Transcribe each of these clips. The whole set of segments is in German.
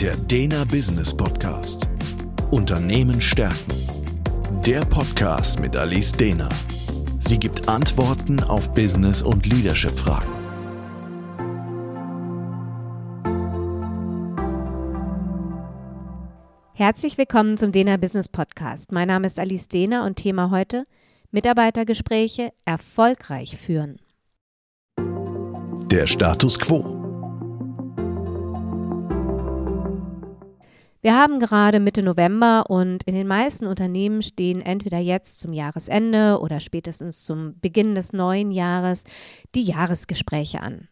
Der Dena Business Podcast. Unternehmen stärken. Der Podcast mit Alice Dena. Sie gibt Antworten auf Business- und Leadership-Fragen. Herzlich willkommen zum Dena Business Podcast. Mein Name ist Alice Dehner und Thema heute Mitarbeitergespräche erfolgreich führen. Der Status quo. Wir haben gerade Mitte November und in den meisten Unternehmen stehen entweder jetzt zum Jahresende oder spätestens zum Beginn des neuen Jahres die Jahresgespräche an.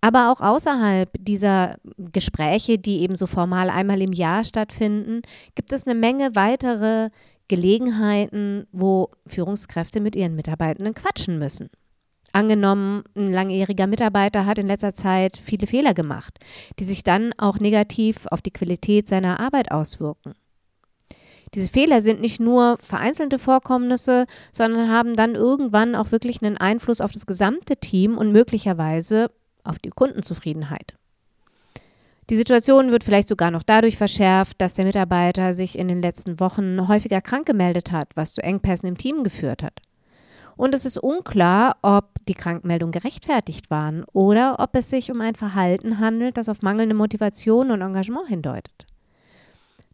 Aber auch außerhalb dieser Gespräche, die eben so formal einmal im Jahr stattfinden, gibt es eine Menge weitere Gelegenheiten, wo Führungskräfte mit ihren Mitarbeitenden quatschen müssen. Angenommen, ein langjähriger Mitarbeiter hat in letzter Zeit viele Fehler gemacht, die sich dann auch negativ auf die Qualität seiner Arbeit auswirken. Diese Fehler sind nicht nur vereinzelte Vorkommnisse, sondern haben dann irgendwann auch wirklich einen Einfluss auf das gesamte Team und möglicherweise auf die Kundenzufriedenheit. Die Situation wird vielleicht sogar noch dadurch verschärft, dass der Mitarbeiter sich in den letzten Wochen häufiger krank gemeldet hat, was zu Engpässen im Team geführt hat. Und es ist unklar, ob die Krankmeldungen gerechtfertigt waren oder ob es sich um ein Verhalten handelt, das auf mangelnde Motivation und Engagement hindeutet.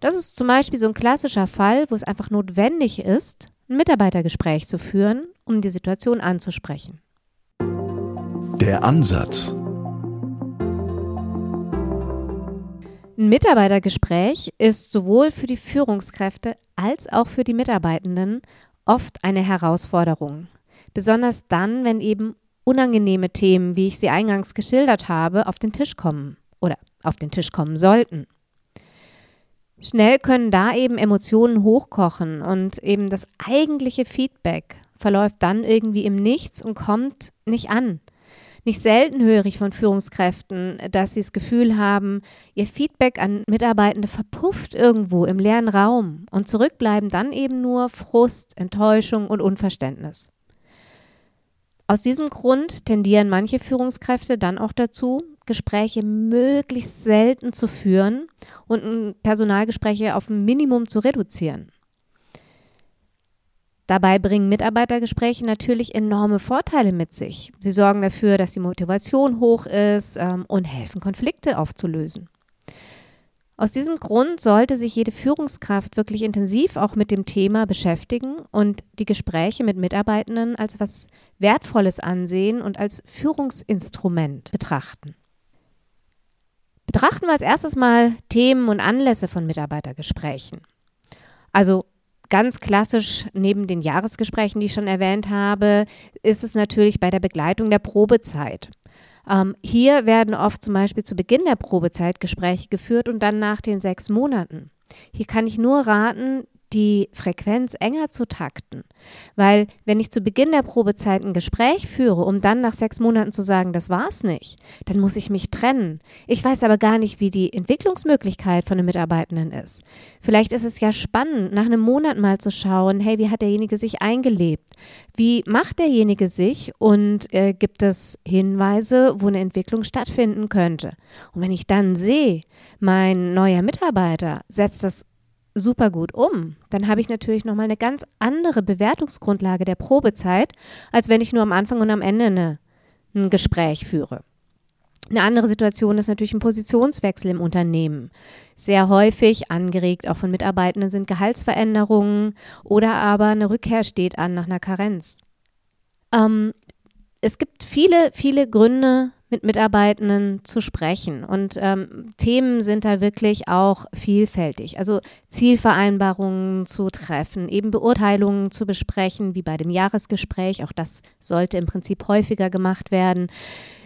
Das ist zum Beispiel so ein klassischer Fall, wo es einfach notwendig ist, ein Mitarbeitergespräch zu führen, um die Situation anzusprechen. Der Ansatz. Ein Mitarbeitergespräch ist sowohl für die Führungskräfte als auch für die Mitarbeitenden oft eine Herausforderung. Besonders dann, wenn eben unangenehme Themen, wie ich sie eingangs geschildert habe, auf den Tisch kommen oder auf den Tisch kommen sollten. Schnell können da eben Emotionen hochkochen und eben das eigentliche Feedback verläuft dann irgendwie im Nichts und kommt nicht an. Nicht selten höre ich von Führungskräften, dass sie das Gefühl haben, ihr Feedback an Mitarbeitende verpufft irgendwo im leeren Raum und zurückbleiben dann eben nur Frust, Enttäuschung und Unverständnis. Aus diesem Grund tendieren manche Führungskräfte dann auch dazu, Gespräche möglichst selten zu führen und Personalgespräche auf ein Minimum zu reduzieren. Dabei bringen Mitarbeitergespräche natürlich enorme Vorteile mit sich. Sie sorgen dafür, dass die Motivation hoch ist ähm, und helfen, Konflikte aufzulösen. Aus diesem Grund sollte sich jede Führungskraft wirklich intensiv auch mit dem Thema beschäftigen und die Gespräche mit Mitarbeitenden als was Wertvolles ansehen und als Führungsinstrument betrachten. Betrachten wir als erstes mal Themen und Anlässe von Mitarbeitergesprächen. Also Ganz klassisch neben den Jahresgesprächen, die ich schon erwähnt habe, ist es natürlich bei der Begleitung der Probezeit. Ähm, hier werden oft zum Beispiel zu Beginn der Probezeit Gespräche geführt und dann nach den sechs Monaten. Hier kann ich nur raten, die Frequenz enger zu takten. Weil wenn ich zu Beginn der Probezeit ein Gespräch führe, um dann nach sechs Monaten zu sagen, das war's nicht, dann muss ich mich trennen. Ich weiß aber gar nicht, wie die Entwicklungsmöglichkeit von den Mitarbeitenden ist. Vielleicht ist es ja spannend, nach einem Monat mal zu schauen, hey, wie hat derjenige sich eingelebt? Wie macht derjenige sich und äh, gibt es Hinweise, wo eine Entwicklung stattfinden könnte? Und wenn ich dann sehe, mein neuer Mitarbeiter setzt das super gut um, dann habe ich natürlich nochmal eine ganz andere Bewertungsgrundlage der Probezeit, als wenn ich nur am Anfang und am Ende eine, ein Gespräch führe. Eine andere Situation ist natürlich ein Positionswechsel im Unternehmen. Sehr häufig, angeregt auch von Mitarbeitenden, sind Gehaltsveränderungen oder aber eine Rückkehr steht an nach einer Karenz. Ähm, es gibt viele, viele Gründe, mit Mitarbeitenden zu sprechen. Und ähm, Themen sind da wirklich auch vielfältig. Also Zielvereinbarungen zu treffen, eben Beurteilungen zu besprechen, wie bei dem Jahresgespräch. Auch das sollte im Prinzip häufiger gemacht werden.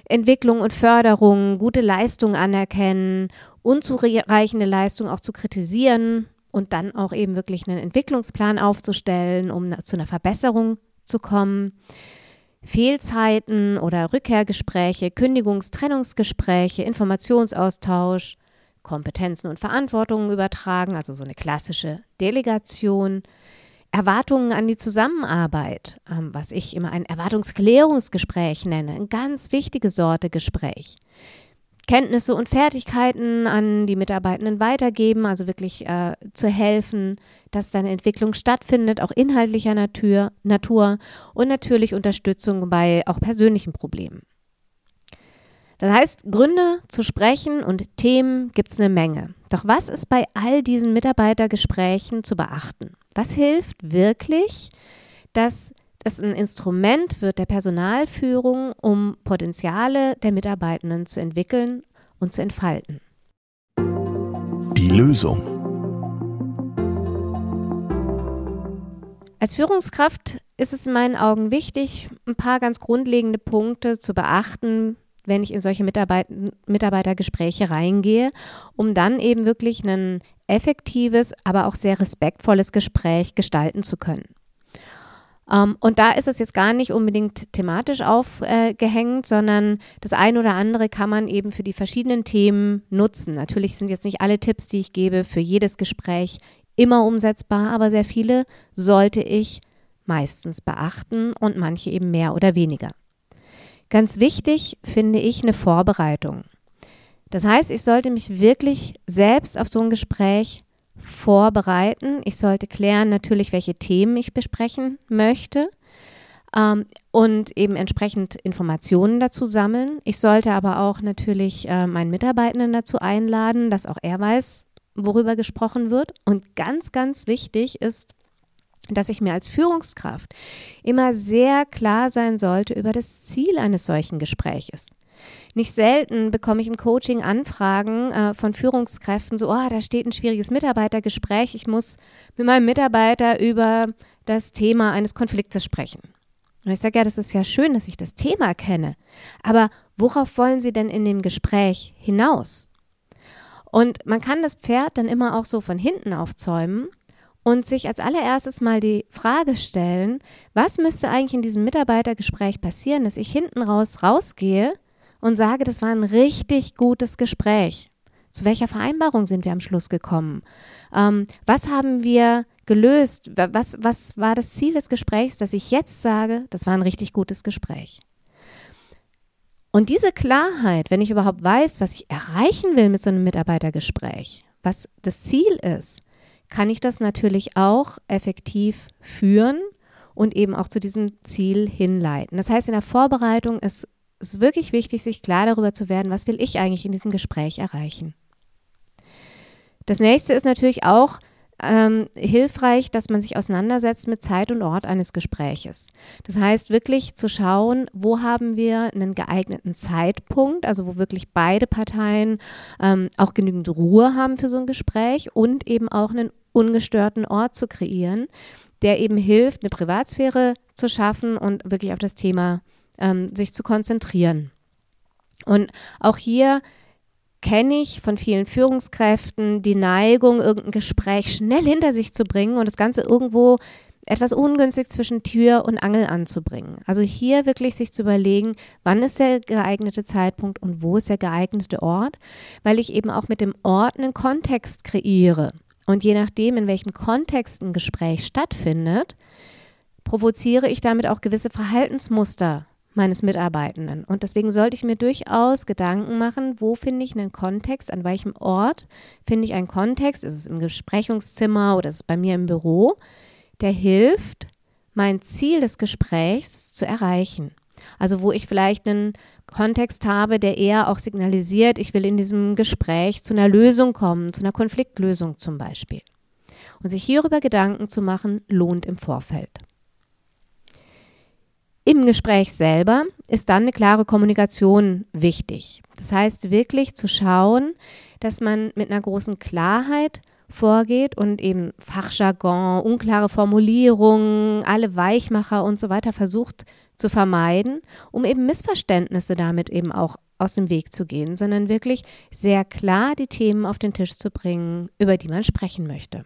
Entwicklung und Förderung, gute Leistung anerkennen, unzureichende Leistung auch zu kritisieren und dann auch eben wirklich einen Entwicklungsplan aufzustellen, um zu einer Verbesserung zu kommen. Fehlzeiten oder Rückkehrgespräche, Kündigungs-Trennungsgespräche, Informationsaustausch, Kompetenzen und Verantwortungen übertragen, also so eine klassische Delegation, Erwartungen an die Zusammenarbeit, ähm, was ich immer ein Erwartungsklärungsgespräch nenne, eine ganz wichtige Sorte Gespräch. Kenntnisse und Fertigkeiten an die Mitarbeitenden weitergeben, also wirklich äh, zu helfen, dass dann Entwicklung stattfindet, auch inhaltlicher Natur, Natur und natürlich Unterstützung bei auch persönlichen Problemen. Das heißt, Gründe zu sprechen und Themen gibt es eine Menge. Doch was ist bei all diesen Mitarbeitergesprächen zu beachten? Was hilft wirklich, dass es ein Instrument wird der Personalführung, um Potenziale der Mitarbeitenden zu entwickeln und zu entfalten? Die Lösung. Als Führungskraft ist es in meinen Augen wichtig, ein paar ganz grundlegende Punkte zu beachten, wenn ich in solche Mitarbeit Mitarbeitergespräche reingehe, um dann eben wirklich ein effektives, aber auch sehr respektvolles Gespräch gestalten zu können. Um, ähm, und da ist es jetzt gar nicht unbedingt thematisch aufgehängt, äh, sondern das eine oder andere kann man eben für die verschiedenen Themen nutzen. Natürlich sind jetzt nicht alle Tipps, die ich gebe, für jedes Gespräch immer umsetzbar, aber sehr viele sollte ich meistens beachten und manche eben mehr oder weniger. Ganz wichtig finde ich eine Vorbereitung. Das heißt, ich sollte mich wirklich selbst auf so ein Gespräch vorbereiten. Ich sollte klären natürlich, welche Themen ich besprechen möchte ähm, und eben entsprechend Informationen dazu sammeln. Ich sollte aber auch natürlich äh, meinen Mitarbeitenden dazu einladen, dass auch er weiß, worüber gesprochen wird. Und ganz, ganz wichtig ist, dass ich mir als Führungskraft immer sehr klar sein sollte über das Ziel eines solchen Gespräches. Nicht selten bekomme ich im Coaching Anfragen äh, von Führungskräften, so, oh, da steht ein schwieriges Mitarbeitergespräch, ich muss mit meinem Mitarbeiter über das Thema eines Konfliktes sprechen. Und ich sage, ja, das ist ja schön, dass ich das Thema kenne, aber worauf wollen Sie denn in dem Gespräch hinaus? Und man kann das Pferd dann immer auch so von hinten aufzäumen und sich als allererstes mal die Frage stellen, was müsste eigentlich in diesem Mitarbeitergespräch passieren, dass ich hinten raus rausgehe und sage, das war ein richtig gutes Gespräch. Zu welcher Vereinbarung sind wir am Schluss gekommen? Ähm, was haben wir gelöst? Was, was war das Ziel des Gesprächs, dass ich jetzt sage, das war ein richtig gutes Gespräch? Und diese Klarheit, wenn ich überhaupt weiß, was ich erreichen will mit so einem Mitarbeitergespräch, was das Ziel ist, kann ich das natürlich auch effektiv führen und eben auch zu diesem Ziel hinleiten. Das heißt, in der Vorbereitung ist es wirklich wichtig, sich klar darüber zu werden, was will ich eigentlich in diesem Gespräch erreichen. Das nächste ist natürlich auch, ähm, hilfreich, dass man sich auseinandersetzt mit Zeit und Ort eines Gespräches. Das heißt wirklich zu schauen, wo haben wir einen geeigneten Zeitpunkt, also wo wirklich beide Parteien ähm, auch genügend Ruhe haben für so ein Gespräch und eben auch einen ungestörten Ort zu kreieren, der eben hilft, eine Privatsphäre zu schaffen und wirklich auf das Thema ähm, sich zu konzentrieren. Und auch hier kenne ich von vielen Führungskräften die Neigung, irgendein Gespräch schnell hinter sich zu bringen und das Ganze irgendwo etwas ungünstig zwischen Tür und Angel anzubringen. Also hier wirklich sich zu überlegen, wann ist der geeignete Zeitpunkt und wo ist der geeignete Ort, weil ich eben auch mit dem Ort einen Kontext kreiere. Und je nachdem, in welchem Kontext ein Gespräch stattfindet, provoziere ich damit auch gewisse Verhaltensmuster meines Mitarbeitenden. Und deswegen sollte ich mir durchaus Gedanken machen, wo finde ich einen Kontext, an welchem Ort finde ich einen Kontext, ist es im Besprechungszimmer oder ist es bei mir im Büro, der hilft, mein Ziel des Gesprächs zu erreichen. Also wo ich vielleicht einen Kontext habe, der eher auch signalisiert, ich will in diesem Gespräch zu einer Lösung kommen, zu einer Konfliktlösung zum Beispiel. Und sich hierüber Gedanken zu machen, lohnt im Vorfeld. Im Gespräch selber ist dann eine klare Kommunikation wichtig. Das heißt wirklich zu schauen, dass man mit einer großen Klarheit vorgeht und eben Fachjargon, unklare Formulierungen, alle Weichmacher und so weiter versucht zu vermeiden, um eben Missverständnisse damit eben auch aus dem Weg zu gehen, sondern wirklich sehr klar die Themen auf den Tisch zu bringen, über die man sprechen möchte.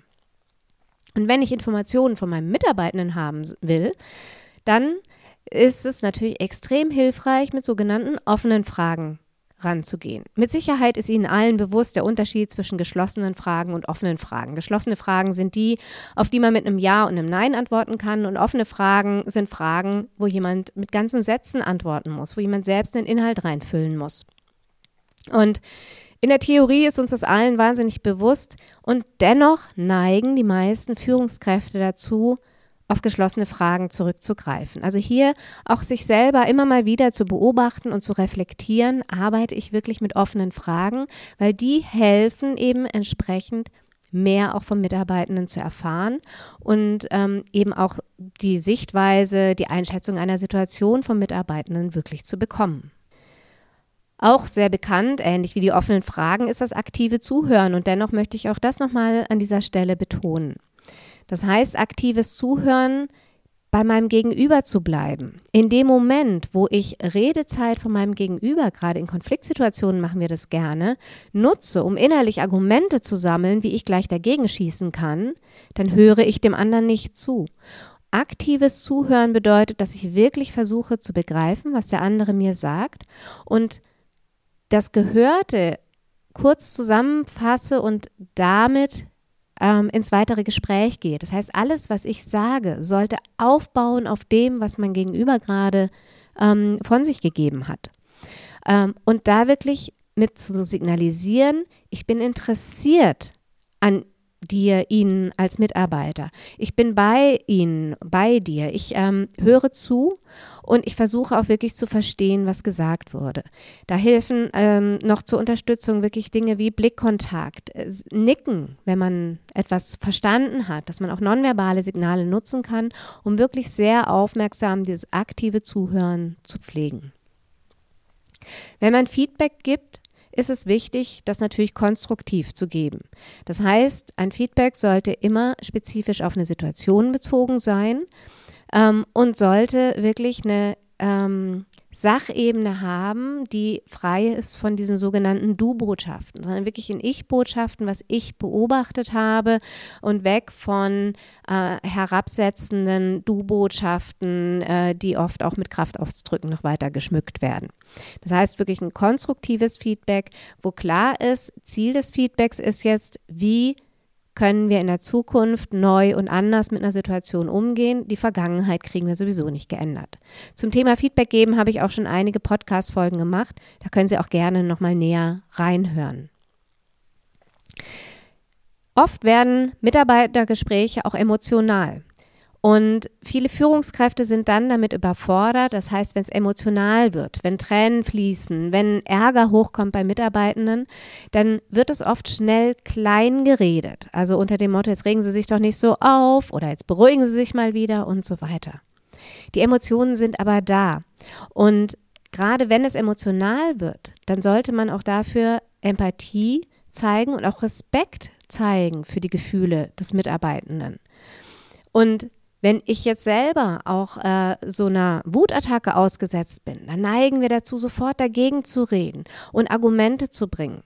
Und wenn ich Informationen von meinem Mitarbeitenden haben will, dann ist es natürlich extrem hilfreich, mit sogenannten offenen Fragen ranzugehen. Mit Sicherheit ist Ihnen allen bewusst der Unterschied zwischen geschlossenen Fragen und offenen Fragen. Geschlossene Fragen sind die, auf die man mit einem Ja und einem Nein antworten kann und offene Fragen sind Fragen, wo jemand mit ganzen Sätzen antworten muss, wo jemand selbst einen Inhalt reinfüllen muss. Und in der Theorie ist uns das allen wahnsinnig bewusst und dennoch neigen die meisten Führungskräfte dazu, auf geschlossene Fragen zurückzugreifen. Also hier auch sich selber immer mal wieder zu beobachten und zu reflektieren, arbeite ich wirklich mit offenen Fragen, weil die helfen eben entsprechend mehr auch vom Mitarbeitenden zu erfahren und ähm, eben auch die Sichtweise, die Einschätzung einer Situation vom Mitarbeitenden wirklich zu bekommen. Auch sehr bekannt, ähnlich wie die offenen Fragen, ist das aktive Zuhören. Und dennoch möchte ich auch das nochmal an dieser Stelle betonen. Das heißt, aktives Zuhören bei meinem Gegenüber zu bleiben. In dem Moment, wo ich Redezeit von meinem Gegenüber, gerade in Konfliktsituationen machen wir das gerne, nutze, um innerlich Argumente zu sammeln, wie ich gleich dagegen schießen kann, dann höre ich dem anderen nicht zu. Aktives Zuhören bedeutet, dass ich wirklich versuche zu begreifen, was der andere mir sagt und das Gehörte kurz zusammenfasse und damit ähm, ins weitere Gespräch gehe. Das heißt, alles, was ich sage, sollte aufbauen auf dem, was mein Gegenüber gerade ähm, von sich gegeben hat. Ähm, und da wirklich mit zu signalisieren, ich bin interessiert an dir, Ihnen als Mitarbeiter. Ich bin bei Ihnen, bei dir. Ich ähm, höre zu und ich versuche auch wirklich zu verstehen, was gesagt wurde. Da helfen ähm, noch zur Unterstützung wirklich Dinge wie Blickkontakt, äh, Nicken, wenn man etwas verstanden hat, dass man auch nonverbale Signale nutzen kann, um wirklich sehr aufmerksam dieses aktive Zuhören zu pflegen. Wenn man Feedback gibt, ist es wichtig, das natürlich konstruktiv zu geben. Das heißt, ein Feedback sollte immer spezifisch auf eine Situation bezogen sein ähm, und sollte wirklich eine ähm, Sachebene haben, die frei ist von diesen sogenannten Du-Botschaften, sondern wirklich in Ich-Botschaften, was ich beobachtet habe und weg von äh, herabsetzenden Du-Botschaften, äh, die oft auch mit Kraftausdrücken noch weiter geschmückt werden. Das heißt wirklich ein konstruktives Feedback, wo klar ist, Ziel des Feedbacks ist jetzt, wie können wir in der Zukunft neu und anders mit einer Situation umgehen. Die Vergangenheit kriegen wir sowieso nicht geändert. Zum Thema Feedback geben habe ich auch schon einige Podcast-Folgen gemacht. Da können Sie auch gerne nochmal näher reinhören. Oft werden Mitarbeitergespräche auch emotional. Und viele Führungskräfte sind dann damit überfordert. Das heißt, wenn es emotional wird, wenn Tränen fließen, wenn Ärger hochkommt bei Mitarbeitenden, dann wird es oft schnell klein geredet. Also unter dem Motto, jetzt regen Sie sich doch nicht so auf oder jetzt beruhigen Sie sich mal wieder und so weiter. Die Emotionen sind aber da. Und gerade wenn es emotional wird, dann sollte man auch dafür Empathie zeigen und auch Respekt zeigen für die Gefühle des Mitarbeitenden. Und wenn ich jetzt selber auch äh, so einer Wutattacke ausgesetzt bin, dann neigen wir dazu, sofort dagegen zu reden und Argumente zu bringen.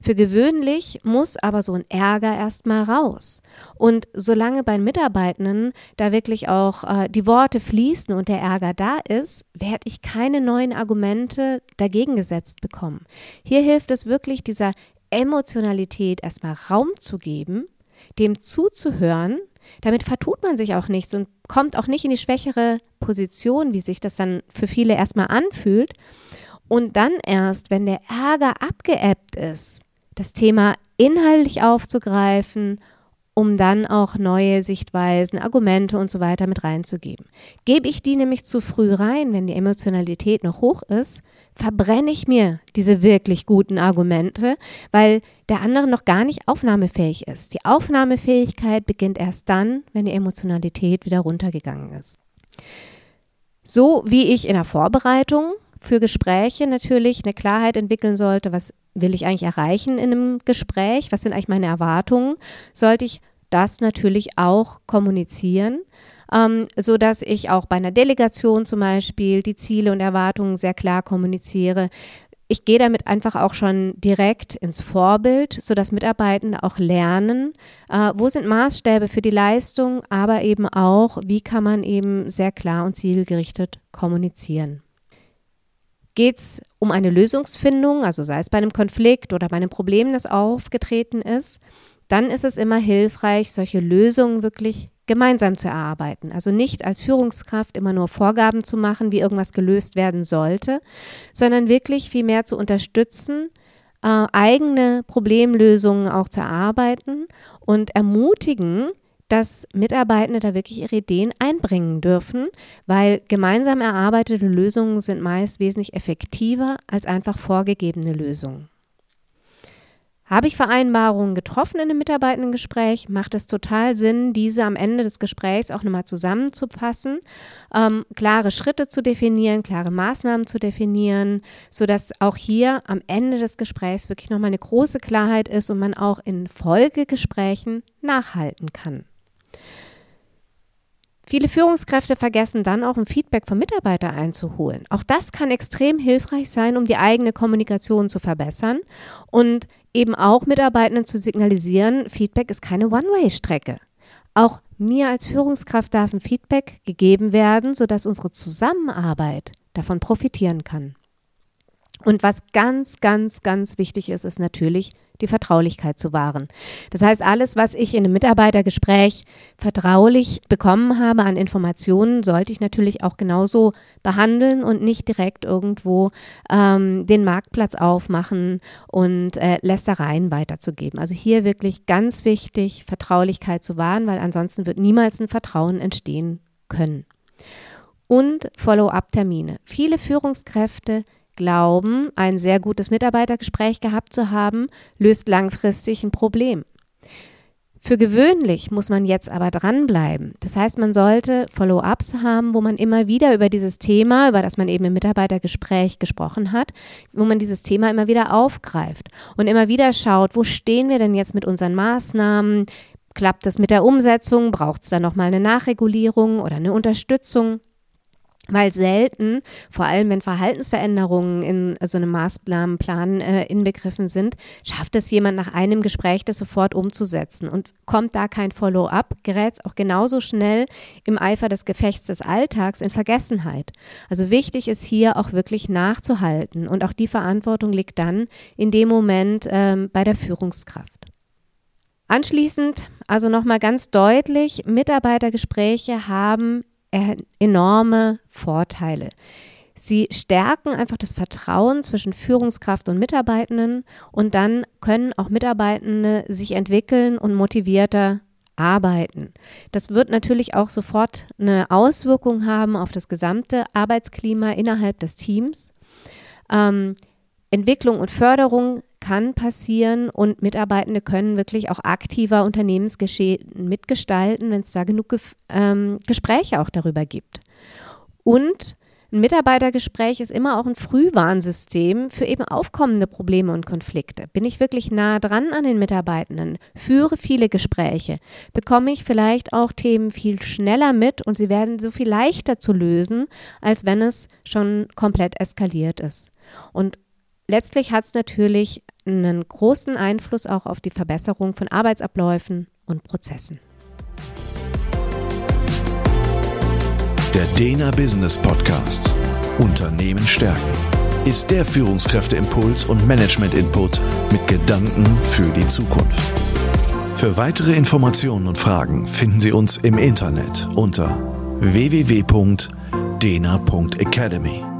Für gewöhnlich muss aber so ein Ärger erstmal raus. Und solange bei Mitarbeitenden da wirklich auch äh, die Worte fließen und der Ärger da ist, werde ich keine neuen Argumente dagegen gesetzt bekommen. Hier hilft es wirklich, dieser Emotionalität erstmal Raum zu geben, dem zuzuhören damit vertut man sich auch nichts und kommt auch nicht in die schwächere Position, wie sich das dann für viele erstmal anfühlt. Und dann erst, wenn der Ärger abgeebbt ist, das Thema inhaltlich aufzugreifen um dann auch neue Sichtweisen, Argumente und so weiter mit reinzugeben. Gebe ich die nämlich zu früh rein, wenn die Emotionalität noch hoch ist, verbrenne ich mir diese wirklich guten Argumente, weil der andere noch gar nicht aufnahmefähig ist. Die Aufnahmefähigkeit beginnt erst dann, wenn die Emotionalität wieder runtergegangen ist. So wie ich in der Vorbereitung für Gespräche natürlich eine Klarheit entwickeln sollte, was will ich eigentlich erreichen in einem Gespräch, was sind eigentlich meine Erwartungen, sollte ich das natürlich auch kommunizieren, ähm, so ich auch bei einer Delegation zum Beispiel die Ziele und Erwartungen sehr klar kommuniziere. Ich gehe damit einfach auch schon direkt ins Vorbild, sodass Mitarbeitende auch lernen, äh, wo sind Maßstäbe für die Leistung, aber eben auch, wie kann man eben sehr klar und zielgerichtet kommunizieren. Geht es um eine Lösungsfindung, also sei es bei einem Konflikt oder bei einem Problem, das aufgetreten ist, dann ist es immer hilfreich, solche Lösungen wirklich gemeinsam zu erarbeiten. Also nicht als Führungskraft immer nur Vorgaben zu machen, wie irgendwas gelöst werden sollte, sondern wirklich viel mehr zu unterstützen, äh, eigene Problemlösungen auch zu erarbeiten und ermutigen, dass Mitarbeitende da wirklich ihre Ideen einbringen dürfen, weil gemeinsam erarbeitete Lösungen sind meist wesentlich effektiver als einfach vorgegebene Lösungen. Habe ich Vereinbarungen getroffen in einem Mitarbeitendengespräch, macht es total Sinn, diese am Ende des Gesprächs auch nochmal zusammenzufassen, ähm, klare Schritte zu definieren, klare Maßnahmen zu definieren, sodass auch hier am Ende des Gesprächs wirklich nochmal eine große Klarheit ist und man auch in Folgegesprächen nachhalten kann. Viele Führungskräfte vergessen dann auch ein Feedback vom Mitarbeiter einzuholen. Auch das kann extrem hilfreich sein, um die eigene Kommunikation zu verbessern und eben auch Mitarbeitenden zu signalisieren, Feedback ist keine One-Way-Strecke. Auch mir als Führungskraft darf ein Feedback gegeben werden, sodass unsere Zusammenarbeit davon profitieren kann. Und was ganz, ganz, ganz wichtig ist, ist natürlich die Vertraulichkeit zu wahren. Das heißt, alles, was ich in einem Mitarbeitergespräch vertraulich bekommen habe an Informationen, sollte ich natürlich auch genauso behandeln und nicht direkt irgendwo ähm, den Marktplatz aufmachen und äh, Lästereien weiterzugeben. Also hier wirklich ganz wichtig, Vertraulichkeit zu wahren, weil ansonsten wird niemals ein Vertrauen entstehen können. Und Follow-up-Termine. Viele Führungskräfte glauben, ein sehr gutes Mitarbeitergespräch gehabt zu haben, löst langfristig ein Problem. Für gewöhnlich muss man jetzt aber dranbleiben. Das heißt, man sollte Follow-ups haben, wo man immer wieder über dieses Thema, über das man eben im Mitarbeitergespräch gesprochen hat, wo man dieses Thema immer wieder aufgreift und immer wieder schaut, wo stehen wir denn jetzt mit unseren Maßnahmen? Klappt es mit der Umsetzung? Braucht es da nochmal eine Nachregulierung oder eine Unterstützung? Weil selten, vor allem wenn Verhaltensveränderungen in so einem Maßnahmenplan äh, inbegriffen sind, schafft es jemand nach einem Gespräch, das sofort umzusetzen. Und kommt da kein Follow-up, gerät es auch genauso schnell im Eifer des Gefechts des Alltags in Vergessenheit. Also wichtig ist hier auch wirklich nachzuhalten und auch die Verantwortung liegt dann in dem Moment ähm, bei der Führungskraft. Anschließend also nochmal ganz deutlich, Mitarbeitergespräche haben enorme Vorteile. Sie stärken einfach das Vertrauen zwischen Führungskraft und Mitarbeitenden und dann können auch Mitarbeitende sich entwickeln und motivierter arbeiten. Das wird natürlich auch sofort eine Auswirkung haben auf das gesamte Arbeitsklima innerhalb des Teams. Ähm, Entwicklung und Förderung kann passieren und Mitarbeitende können wirklich auch aktiver Unternehmensgeschehen mitgestalten, wenn es da genug ähm, Gespräche auch darüber gibt. Und ein Mitarbeitergespräch ist immer auch ein Frühwarnsystem für eben aufkommende Probleme und Konflikte. Bin ich wirklich nah dran an den Mitarbeitenden, führe viele Gespräche, bekomme ich vielleicht auch Themen viel schneller mit und sie werden so viel leichter zu lösen, als wenn es schon komplett eskaliert ist. Und letztlich hat es natürlich einen großen Einfluss auch auf die Verbesserung von Arbeitsabläufen und Prozessen. Der Dena Business Podcast Unternehmen stärken ist der Führungskräfteimpuls und Management-Input mit Gedanken für die Zukunft. Für weitere Informationen und Fragen finden Sie uns im Internet unter www.dena.academy.